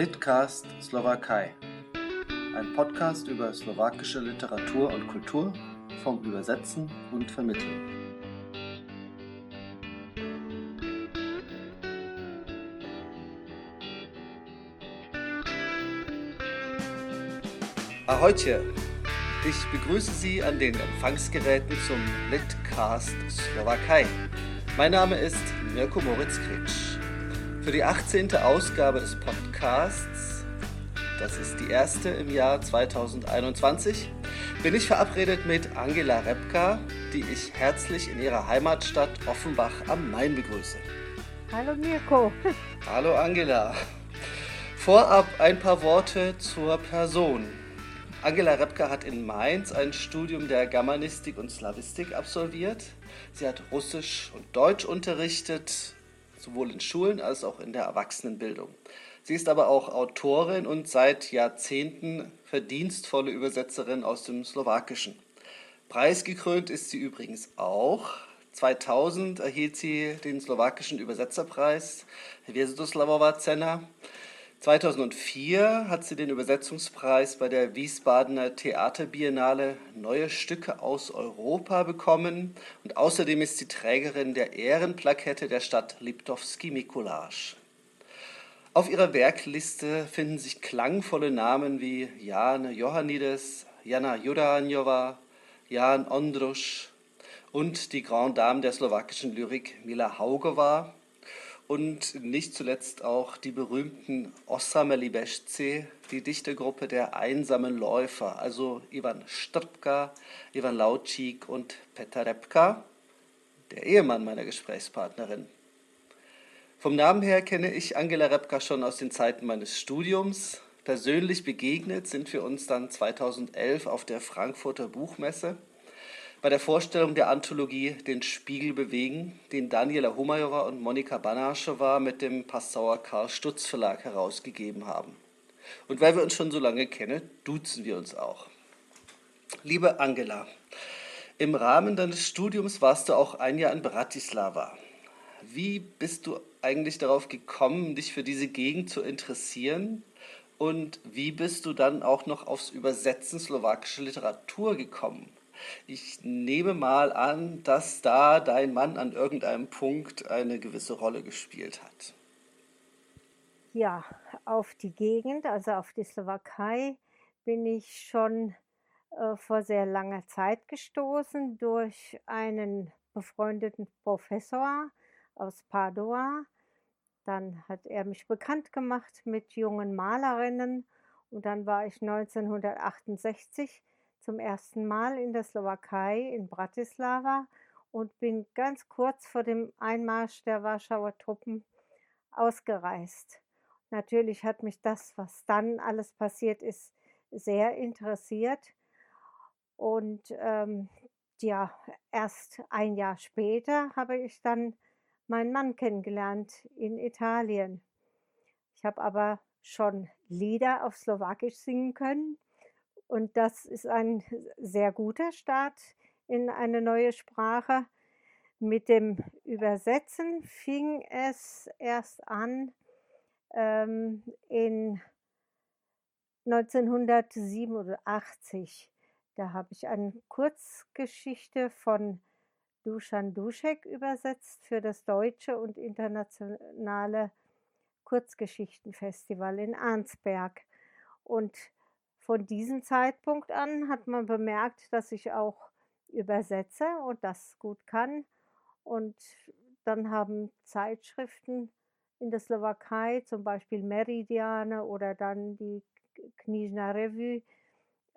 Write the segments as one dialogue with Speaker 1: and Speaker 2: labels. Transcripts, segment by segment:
Speaker 1: Litcast Slowakei. Ein Podcast über slowakische Literatur und Kultur vom Übersetzen und Vermitteln. Ahojtje! Ich begrüße Sie an den Empfangsgeräten zum Litcast Slowakei. Mein Name ist Mirko Moritz Kritsch. Für die 18. Ausgabe des Podcasts, das ist die erste im Jahr 2021, bin ich verabredet mit Angela Repka, die ich herzlich in ihrer Heimatstadt Offenbach am Main begrüße.
Speaker 2: Hallo Mirko.
Speaker 1: Hallo Angela. Vorab ein paar Worte zur Person. Angela Repka hat in Mainz ein Studium der Germanistik und Slawistik absolviert. Sie hat Russisch und Deutsch unterrichtet, sowohl in Schulen als auch in der Erwachsenenbildung. Sie ist aber auch Autorin und seit Jahrzehnten verdienstvolle Übersetzerin aus dem Slowakischen. Preisgekrönt ist sie übrigens auch. 2000 erhielt sie den slowakischen Übersetzerpreis Hvězdoslavova Cena. 2004 hat sie den Übersetzungspreis bei der Wiesbadener Theaterbiennale Neue Stücke aus Europa bekommen und außerdem ist sie Trägerin der Ehrenplakette der Stadt Liptovský Mikuláš. Auf ihrer Werkliste finden sich klangvolle Namen wie Jan Johannides, Jana Juranjova, Jan Ondruš und die Grand Dame der slowakischen Lyrik Mila Haugova und nicht zuletzt auch die berühmten Ossame Libesce, die Dichtergruppe der einsamen Läufer, also Ivan Strbka, Ivan Laučík und Petar Repka, der Ehemann meiner Gesprächspartnerin. Vom Namen her kenne ich Angela Repka schon aus den Zeiten meines Studiums. Persönlich begegnet sind wir uns dann 2011 auf der Frankfurter Buchmesse bei der Vorstellung der Anthologie Den Spiegel bewegen, den Daniela Humayova und Monika Banaschowa mit dem Passauer Karl Stutz Verlag herausgegeben haben. Und weil wir uns schon so lange kennen, duzen wir uns auch. Liebe Angela, im Rahmen deines Studiums warst du auch ein Jahr in Bratislava. Wie bist du eigentlich darauf gekommen, dich für diese Gegend zu interessieren? Und wie bist du dann auch noch aufs Übersetzen slowakischer Literatur gekommen? Ich nehme mal an, dass da dein Mann an irgendeinem Punkt eine gewisse Rolle gespielt hat.
Speaker 2: Ja, auf die Gegend, also auf die Slowakei, bin ich schon äh, vor sehr langer Zeit gestoßen durch einen befreundeten Professor aus Padua. Dann hat er mich bekannt gemacht mit jungen Malerinnen und dann war ich 1968 zum ersten Mal in der Slowakei, in Bratislava und bin ganz kurz vor dem Einmarsch der Warschauer Truppen ausgereist. Natürlich hat mich das, was dann alles passiert ist, sehr interessiert. Und ähm, ja, erst ein Jahr später habe ich dann meinen Mann kennengelernt in Italien. Ich habe aber schon Lieder auf Slowakisch singen können und das ist ein sehr guter Start in eine neue Sprache. Mit dem Übersetzen fing es erst an ähm, in 1987. Da habe ich eine Kurzgeschichte von Dusan Duschek übersetzt für das Deutsche und Internationale Kurzgeschichtenfestival in Arnsberg. Und von diesem Zeitpunkt an hat man bemerkt, dass ich auch übersetze und das gut kann. Und dann haben Zeitschriften in der Slowakei, zum Beispiel Meridiane oder dann die Knižna Revue,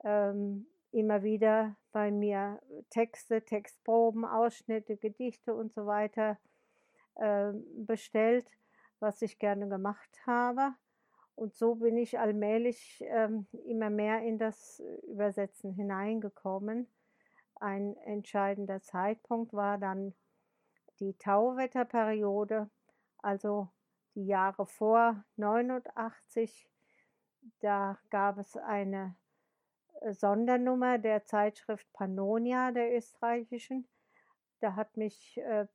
Speaker 2: ähm, immer wieder bei mir Texte, Textproben, Ausschnitte, Gedichte und so weiter äh, bestellt, was ich gerne gemacht habe. Und so bin ich allmählich ähm, immer mehr in das Übersetzen hineingekommen. Ein entscheidender Zeitpunkt war dann die Tauwetterperiode, also die Jahre vor 89. Da gab es eine äh, Sondernummer der Zeitschrift Pannonia der österreichischen. Da hat mich äh,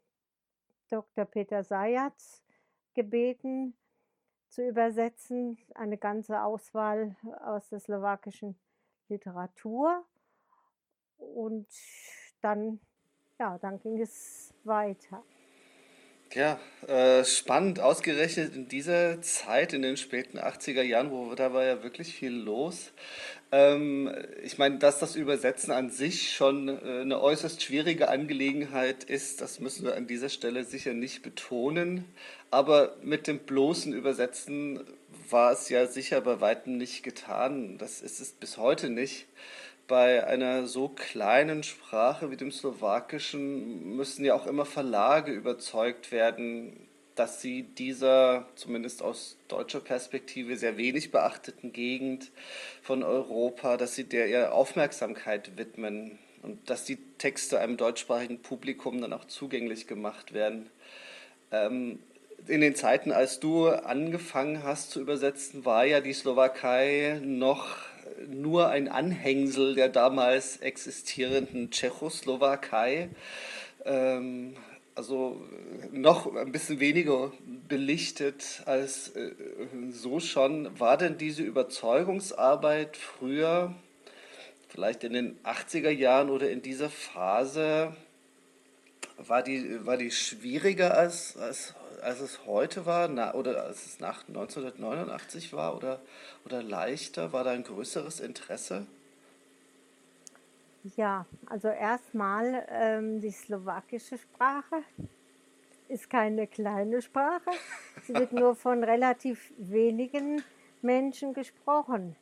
Speaker 2: Dr. Peter Sayatz gebeten, zu übersetzen, eine ganze Auswahl aus der slowakischen Literatur. Und dann, ja, dann ging es weiter.
Speaker 1: Ja, äh, spannend, ausgerechnet in dieser Zeit, in den späten 80er Jahren, wo da war ja wirklich viel los. Ähm, ich meine, dass das Übersetzen an sich schon äh, eine äußerst schwierige Angelegenheit ist, das müssen wir an dieser Stelle sicher nicht betonen. Aber mit dem bloßen Übersetzen war es ja sicher bei weitem nicht getan. Das ist es bis heute nicht bei einer so kleinen Sprache wie dem Slowakischen müssen ja auch immer Verlage überzeugt werden, dass sie dieser, zumindest aus deutscher Perspektive, sehr wenig beachteten Gegend von Europa, dass sie der ihr Aufmerksamkeit widmen und dass die Texte einem deutschsprachigen Publikum dann auch zugänglich gemacht werden. Ähm, in den Zeiten, als du angefangen hast zu übersetzen, war ja die Slowakei noch nur ein Anhängsel der damals existierenden Tschechoslowakei. Ähm, also noch ein bisschen weniger belichtet als äh, so schon. War denn diese Überzeugungsarbeit früher, vielleicht in den 80er Jahren oder in dieser Phase, war die, war die schwieriger als, als als es heute war na, oder als es nach 1989 war oder, oder leichter? War da ein größeres Interesse?
Speaker 2: Ja, also erstmal ähm, die slowakische Sprache ist keine kleine Sprache. Sie wird nur von relativ wenigen Menschen gesprochen.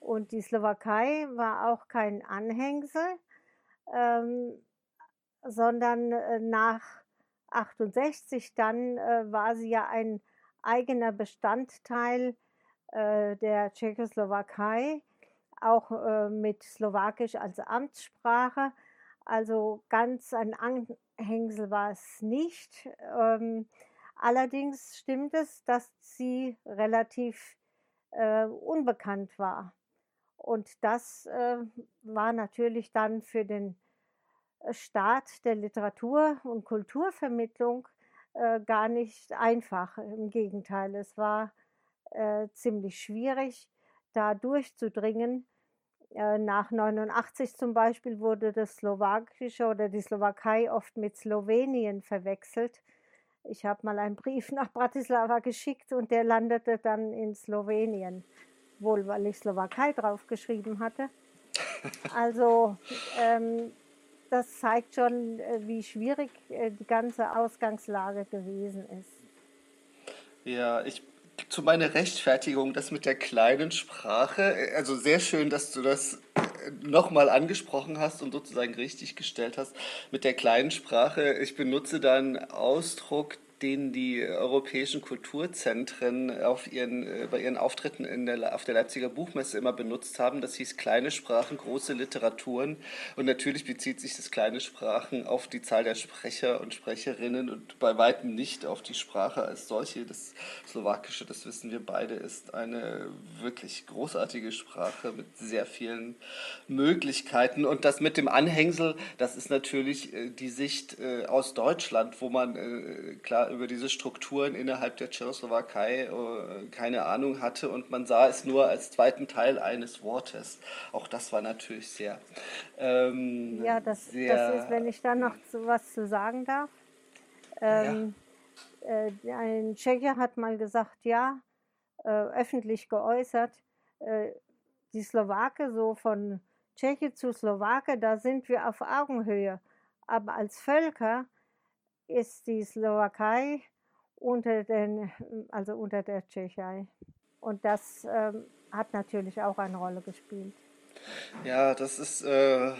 Speaker 2: Und die Slowakei war auch kein Anhängsel, ähm, sondern äh, nach 68 dann äh, war sie ja ein eigener Bestandteil äh, der Tschechoslowakei, auch äh, mit Slowakisch als Amtssprache. Also ganz ein Anhängsel war es nicht. Ähm, allerdings stimmt es, dass sie relativ äh, unbekannt war. Und das äh, war natürlich dann für den Staat der Literatur- und Kulturvermittlung äh, gar nicht einfach. Im Gegenteil, es war äh, ziemlich schwierig, da durchzudringen. Äh, nach 89 zum Beispiel wurde das Slowakische oder die Slowakei oft mit Slowenien verwechselt. Ich habe mal einen Brief nach Bratislava geschickt und der landete dann in Slowenien, wohl weil ich Slowakei draufgeschrieben hatte. Also ähm, das zeigt schon, äh, wie schwierig äh, die ganze Ausgangslage gewesen ist.
Speaker 1: Ja, ich zu meiner Rechtfertigung, das mit der kleinen Sprache, äh, also sehr schön, dass du das nochmal angesprochen hast und sozusagen richtig gestellt hast. Mit der kleinen Sprache, ich benutze da Ausdruck, den die europäischen Kulturzentren auf ihren, äh, bei ihren Auftritten in der, auf der Leipziger Buchmesse immer benutzt haben. Das hieß kleine Sprachen, große Literaturen. Und natürlich bezieht sich das kleine Sprachen auf die Zahl der Sprecher und Sprecherinnen und bei weitem nicht auf die Sprache als solche. Das Slowakische, das wissen wir beide, ist eine wirklich großartige Sprache mit sehr vielen Möglichkeiten. Und das mit dem Anhängsel, das ist natürlich äh, die Sicht äh, aus Deutschland, wo man klar über diese Strukturen innerhalb der Tschechoslowakei äh, keine Ahnung hatte und man sah es nur als zweiten Teil eines Wortes. Auch das war natürlich sehr.
Speaker 2: Ähm, ja, das, sehr, das ist, wenn ich da noch zu, was zu sagen darf. Ähm, ja. äh, ein Tscheche hat mal gesagt, ja, äh, öffentlich geäußert, äh, die Slowake so von Tscheche zu Slowake, da sind wir auf Augenhöhe. Aber als Völker ist die Slowakei unter, den, also unter der Tschechei. Und das ähm, hat natürlich auch eine Rolle gespielt.
Speaker 1: Ja, das ist äh,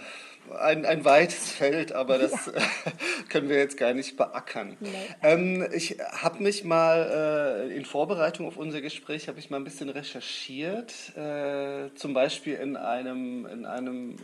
Speaker 1: ein, ein weites Feld, aber das ja. können wir jetzt gar nicht beackern. Nee. Ähm, ich habe mich mal äh, in Vorbereitung auf unser Gespräch, habe ich mal ein bisschen recherchiert, äh, zum Beispiel in einem, in einem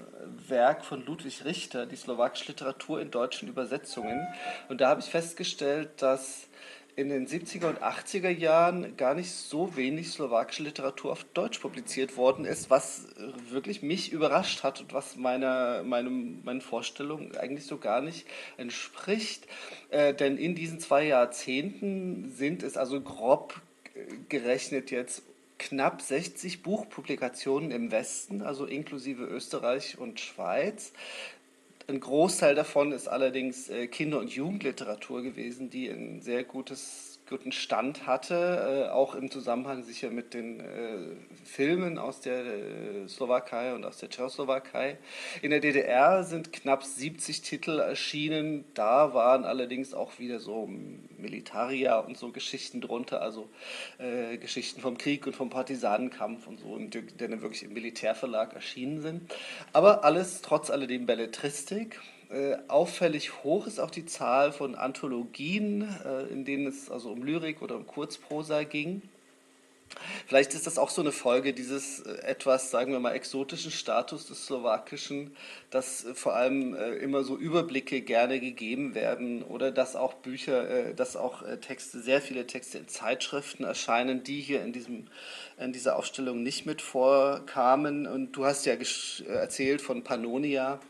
Speaker 1: Werk von Ludwig Richter, die slowakische Literatur in deutschen Übersetzungen. Und da habe ich festgestellt, dass in den 70er und 80er Jahren gar nicht so wenig slowakische Literatur auf Deutsch publiziert worden ist, was äh, wirklich mich überrascht hat und was meiner, meinem, meinen Vorstellungen eigentlich so gar nicht entspricht. Äh, denn in diesen zwei Jahrzehnten sind es also grob gerechnet jetzt knapp 60 Buchpublikationen im Westen, also inklusive Österreich und Schweiz. Ein Großteil davon ist allerdings äh, Kinder- und Jugendliteratur gewesen, die ein sehr gutes guten Stand hatte, äh, auch im Zusammenhang sicher mit den äh, Filmen aus der äh, Slowakei und aus der Tschechoslowakei. In der DDR sind knapp 70 Titel erschienen, da waren allerdings auch wieder so Militaria und so Geschichten drunter, also äh, Geschichten vom Krieg und vom Partisanenkampf und so, die dann wirklich im Militärverlag erschienen sind. Aber alles trotz alledem Belletristik äh, auffällig hoch ist auch die Zahl von Anthologien, äh, in denen es also um Lyrik oder um Kurzprosa ging. Vielleicht ist das auch so eine Folge dieses äh, etwas, sagen wir mal, exotischen Status des Slowakischen, dass äh, vor allem immer so Überblicke gerne gegeben werden oder dass auch Bücher, dass auch Texte, sehr viele Texte in Zeitschriften erscheinen, die hier in, diesem, in dieser Aufstellung nicht mit vorkamen. Und du hast ja erzählt von Pannonia.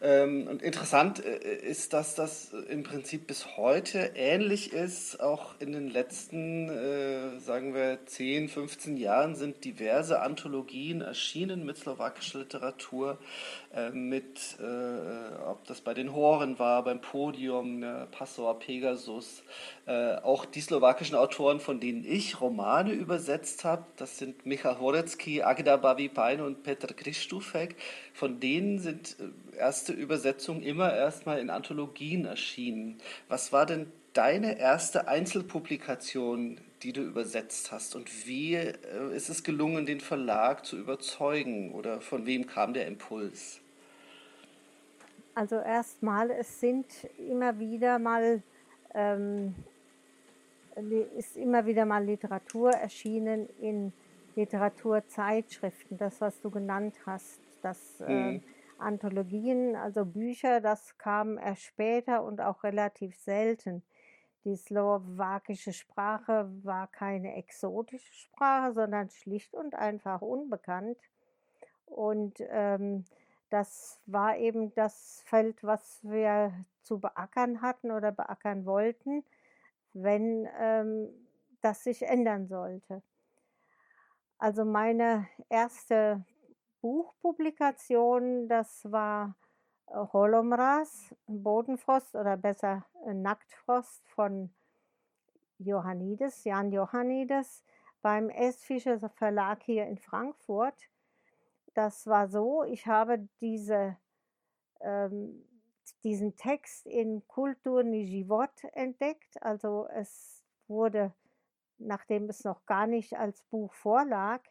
Speaker 1: Ähm, und interessant äh, ist, dass das im Prinzip bis heute ähnlich ist. Auch in den letzten, äh, sagen wir, 10, 15 Jahren sind diverse Anthologien erschienen mit slowakischer Literatur, äh, mit, äh, ob das bei den Horen war, beim Podium, ne, Passauer Pegasus. Äh, auch die slowakischen Autoren, von denen ich Romane übersetzt habe, das sind Michal Horecki, Agda Bavi-Pein und Petr Kristufek, von denen sind äh, erste Übersetzungen immer erstmal in Anthologien erschienen. Was war denn deine erste Einzelpublikation, die du übersetzt hast? Und wie äh, ist es gelungen, den Verlag zu überzeugen? Oder von wem kam der Impuls?
Speaker 2: Also erstmal, es sind immer wieder mal ähm, ist immer wieder mal Literatur erschienen in Literaturzeitschriften, das was du genannt hast, das äh, mhm. Anthologien, also Bücher, das kam erst später und auch relativ selten. Die slowakische Sprache war keine exotische Sprache, sondern schlicht und einfach unbekannt. Und ähm, das war eben das Feld, was wir zu beackern hatten oder beackern wollten, wenn ähm, das sich ändern sollte. Also meine erste Buchpublikation, das war äh, Holomras, Bodenfrost oder besser äh, Nacktfrost von Johannides, Jan Johannides beim S. Fischer Verlag hier in Frankfurt. Das war so, ich habe diese, ähm, diesen Text in Kultur Nijivot entdeckt. Also es wurde, nachdem es noch gar nicht als Buch vorlag,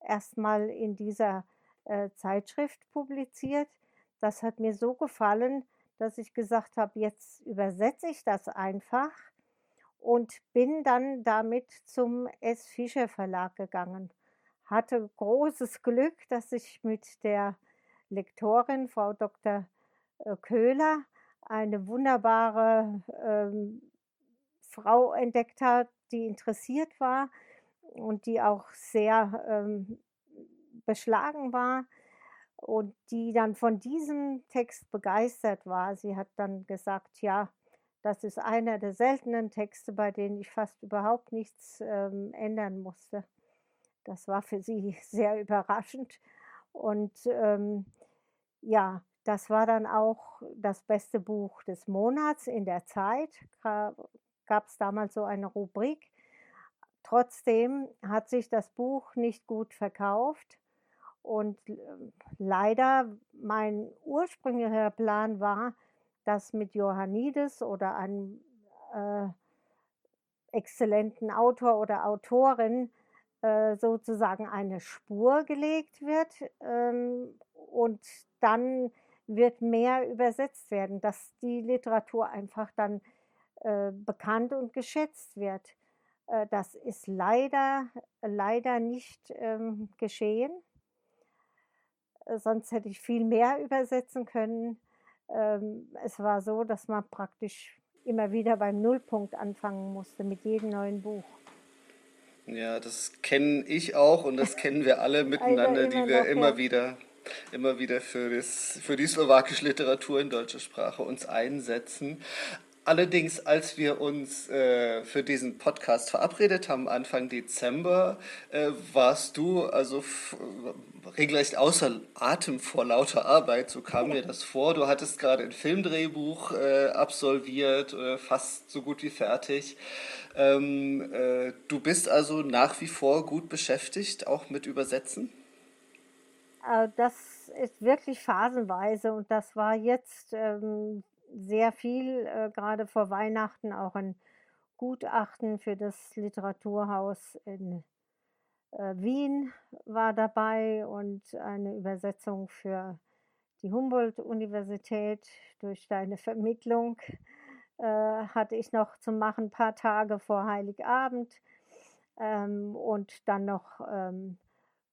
Speaker 2: erstmal in dieser äh, Zeitschrift publiziert. Das hat mir so gefallen, dass ich gesagt habe, jetzt übersetze ich das einfach und bin dann damit zum S. Fischer Verlag gegangen. Hatte großes Glück, dass ich mit der Lektorin, Frau Dr. Äh, Köhler, eine wunderbare ähm, Frau entdeckt hat, die interessiert war und die auch sehr ähm, beschlagen war und die dann von diesem Text begeistert war. Sie hat dann gesagt, ja, das ist einer der seltenen Texte, bei denen ich fast überhaupt nichts ähm, ändern musste. Das war für sie sehr überraschend. Und ähm, ja, das war dann auch das beste Buch des Monats in der Zeit. Gab es damals so eine Rubrik. Trotzdem hat sich das Buch nicht gut verkauft und ähm, leider mein ursprünglicher Plan war, dass mit Johannides oder einem äh, exzellenten Autor oder Autorin äh, sozusagen eine Spur gelegt wird ähm, und dann wird mehr übersetzt werden, dass die Literatur einfach dann äh, bekannt und geschätzt wird. Äh, das ist leider, leider nicht ähm, geschehen sonst hätte ich viel mehr übersetzen können. Ähm, es war so, dass man praktisch immer wieder beim Nullpunkt anfangen musste mit jedem neuen Buch.
Speaker 1: Ja, das kenne ich auch und das kennen wir alle miteinander, die wir immer ja. wieder immer wieder für, das, für die slowakische Literatur in deutscher Sprache uns einsetzen. Allerdings, als wir uns äh, für diesen Podcast verabredet haben, Anfang Dezember, äh, warst du also regelrecht außer Atem vor lauter Arbeit, so kam mir das vor. Du hattest gerade ein Filmdrehbuch äh, absolviert, äh, fast so gut wie fertig. Ähm, äh, du bist also nach wie vor gut beschäftigt, auch mit Übersetzen?
Speaker 2: Äh, das ist wirklich phasenweise und das war jetzt ähm, sehr viel, äh, grade vor Weihnachten auch ein Gutachten für das Literaturhaus in, äh, Wien war dabei und eine Übersetzung für die Humboldt-Universität. Durch deine Vermittlung, hatte ich noch zu machen, ein paar Tage vor Heiligabend, ähm, und dann noch, ähm,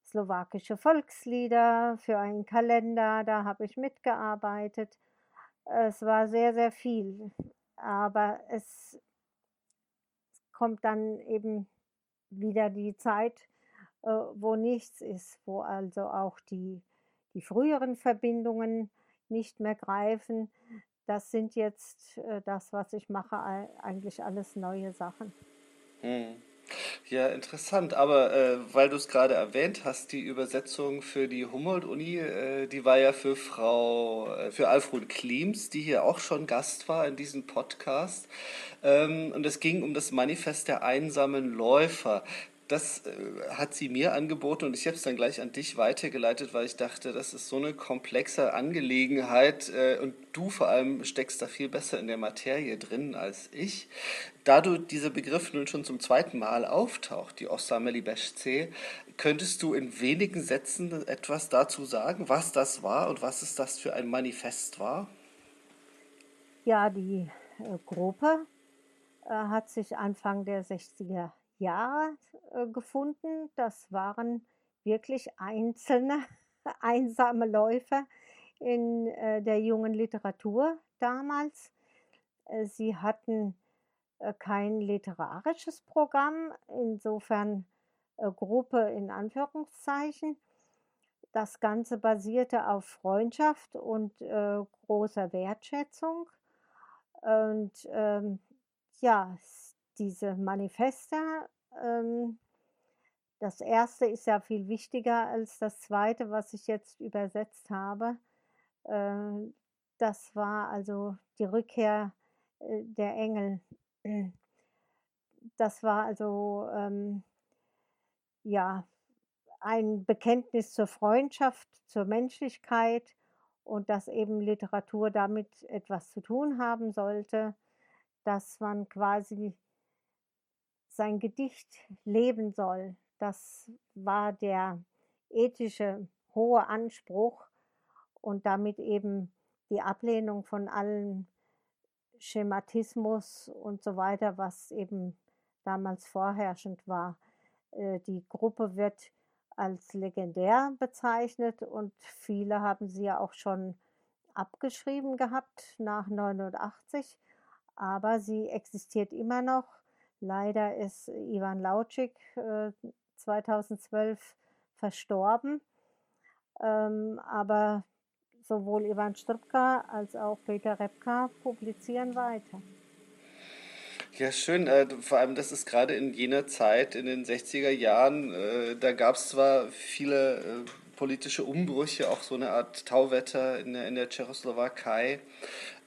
Speaker 2: slowakische Volkslieder für einen Kalender, da habe ich mitgearbeitet. Es war sehr, sehr viel, aber es kommt dann eben wieder die Zeit, äh, wo nichts ist, wo also auch die die früheren Verbindungen nicht mehr greifen. Das sind jetzt, äh, das, was ich mache, ei eigentlich alles neue Sachen.
Speaker 1: Mhm. Ja, interessant. Aber äh, weil du es gerade erwähnt hast, die Übersetzung für die Humboldt-Uni, äh, die war ja für Frau, äh, für Alfred Klims, die hier auch schon Gast war in diesem Podcast. Ähm, und es ging um das Manifest der einsamen Läufer das äh, hat sie mir angeboten und ich habe es dann gleich an dich weitergeleitet, weil ich dachte, das ist so eine komplexe Angelegenheit äh, und du vor allem steckst da viel besser in der Materie drin als ich. Da du dieser Begriff nun schon zum zweiten Mal auftaucht, die Ossameli Beschce, könntest du in wenigen Sätzen etwas dazu sagen, was das war und was es das für ein Manifest war?
Speaker 2: Ja, die äh, Gruppe hat sich Anfang der 60er Jahre äh, gefunden. Das waren wirklich einzelne einsame Läufer in äh, der jungen Literatur damals. Äh, sie hatten äh, kein literarisches Programm, insofern äh, Gruppe in Anführungszeichen. Das Ganze basierte auf Freundschaft und äh, großer Wertschätzung. Und ähm, ja, diese Manifeste, ähm, das erste ist ja viel wichtiger als das zweite, was ich jetzt übersetzt habe. Äh, das war also die Rückkehr äh, der Engel. Das war also ähm, ja ein Bekenntnis zur Freundschaft, zur Menschlichkeit und dass eben Literatur damit etwas zu tun haben sollte, dass man quasi sein Gedicht leben soll. Das war der ethische hohe Anspruch und damit eben die Ablehnung von allem Schematismus und so weiter, was eben damals vorherrschend war. Äh, die Gruppe wird als legendär bezeichnet und viele haben sie ja auch schon abgeschrieben gehabt nach 89, aber sie existiert immer noch Leider ist Ivan Lautschick äh, 2012 verstorben. Ähm, aber sowohl Ivan Stripka als auch Peter Repka publizieren weiter.
Speaker 1: Ja, schön. Äh, vor allem, das ist gerade in jener Zeit, in den 60er Jahren, äh, da gab es zwar viele äh, politische Umbrüche, auch so eine Art Tauwetter in der, in der Tschechoslowakei,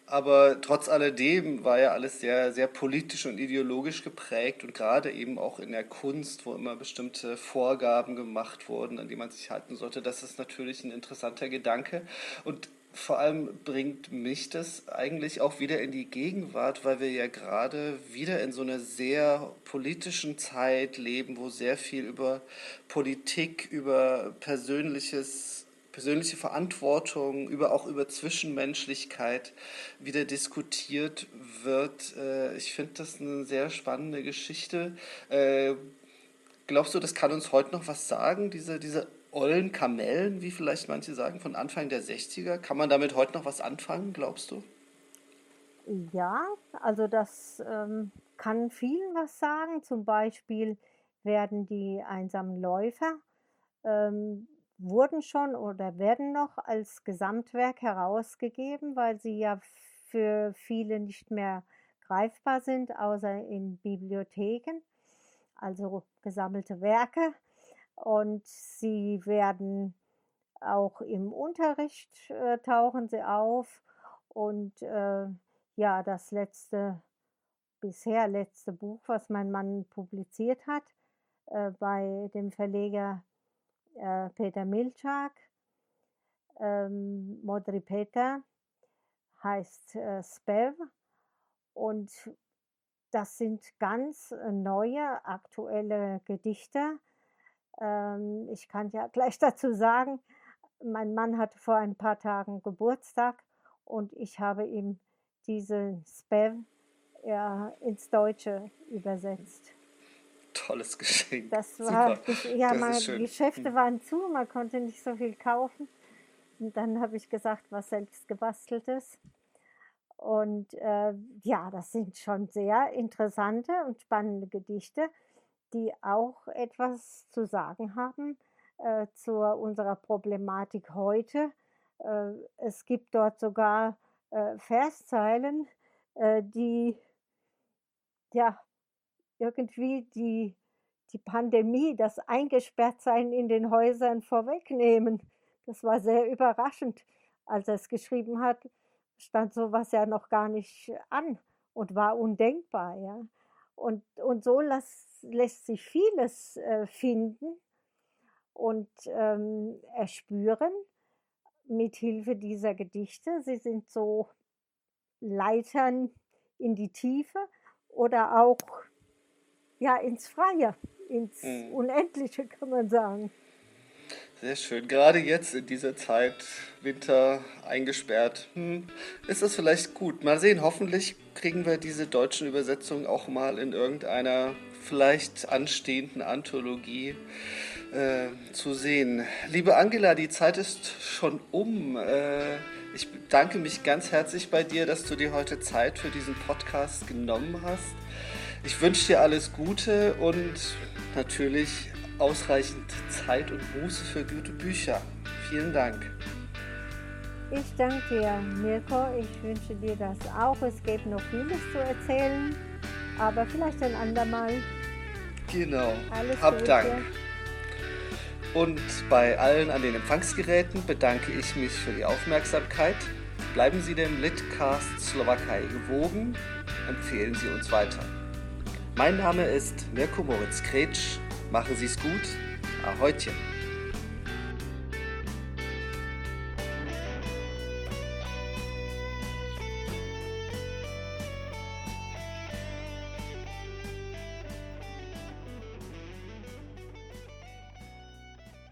Speaker 1: aber trotz alledem war ja alles sehr, sehr politisch und ideologisch geprägt und gerade eben auch in der Kunst, wo immer bestimmte Vorgaben gemacht wurden, an die man sich halten sollte, das ist natürlich ein interessanter Gedanke. Und vor allem bringt mich das eigentlich auch wieder in die Gegenwart, weil wir ja gerade wieder in so einer sehr politischen Zeit leben, wo sehr viel über Politik, über persönliches persönliche Verantwortung, über, auch über Zwischenmenschlichkeit wieder diskutiert wird. Äh, ich finde das eine sehr spannende Geschichte. Äh, glaubst du, das kann uns heute noch was sagen, diese, diese ollen Kamellen, wie vielleicht manche sagen, von Anfang der 60er? Kann man damit heute noch was anfangen, glaubst du?
Speaker 2: Ja, also das ähm, kann vielen was sagen. Zum Beispiel werden die einsamen Läufer ähm, wurden schon oder werden noch als Gesamtwerk herausgegeben, weil sie ja für viele nicht mehr greifbar sind, außer in Bibliotheken, also gesammelte Werke. Und sie werden auch im Unterricht äh, tauchen sie auf. Und äh, ja, das letzte, bisher letzte Buch, was mein Mann publiziert hat, äh, bei dem Verleger äh, Peter Milczak, ähm, Modri Peter, heißt äh, Spev. Und das sind ganz äh, neue, aktuelle Gedichte. Ähm, ich kann ja gleich dazu sagen, mein Mann hatte vor ein paar Tagen Geburtstag und ich habe ihm diese Spev ja, ins Deutsche übersetzt.
Speaker 1: Tolles Geschenk.
Speaker 2: Das war, das, ja, das die Geschäfte hm. waren zu, man konnte nicht so viel kaufen. Und dann habe ich gesagt, was selbst gebasteltes. Und äh, ja, das sind schon sehr interessante und spannende Gedichte, die auch etwas zu sagen haben äh, zu unserer Problematik heute. Äh, es gibt dort sogar äh, Verszeilen, äh, die ja irgendwie die, die Pandemie, das Eingesperrtsein in den Häusern vorwegnehmen. Das war sehr überraschend. Als er es geschrieben hat, stand sowas ja noch gar nicht an und war undenkbar. Ja. Und, und so las, lässt sich vieles äh, finden und ähm, erspüren mit Hilfe dieser Gedichte. Sie sind so Leitern in die Tiefe oder auch ja ins Freie, ins mhm. Unendliche kann man sagen.
Speaker 1: Sehr schön. Gerade jetzt in dieser Zeit, Winter eingesperrt, hm, ist das vielleicht gut. Mal sehen, hoffentlich kriegen wir diese deutschen Übersetzungen auch mal in irgendeiner vielleicht anstehenden Anthologie äh, zu sehen. Liebe Angela, die Zeit ist schon um. Äh, ich bedanke mich ganz herzlich bei dir, dass du dir heute Zeit für diesen Podcast genommen hast. Ich wünsche dir alles Gute und natürlich ausreichend Zeit und Muße für gute Bücher. Vielen Dank.
Speaker 2: Ich danke dir, Mirko. Ich wünsche dir das auch. Es gibt noch vieles zu erzählen, aber vielleicht ein andermal.
Speaker 1: Genau. Alles Hab Gute. Dank. Und bei allen an den Empfangsgeräten bedanke ich mich für die Aufmerksamkeit. Bleiben Sie dem Litcast Slowakei gewogen, empfehlen Sie uns weiter. Mein Name ist Mirko Moritz Kretsch Machen Sie es gut. Ahojtje.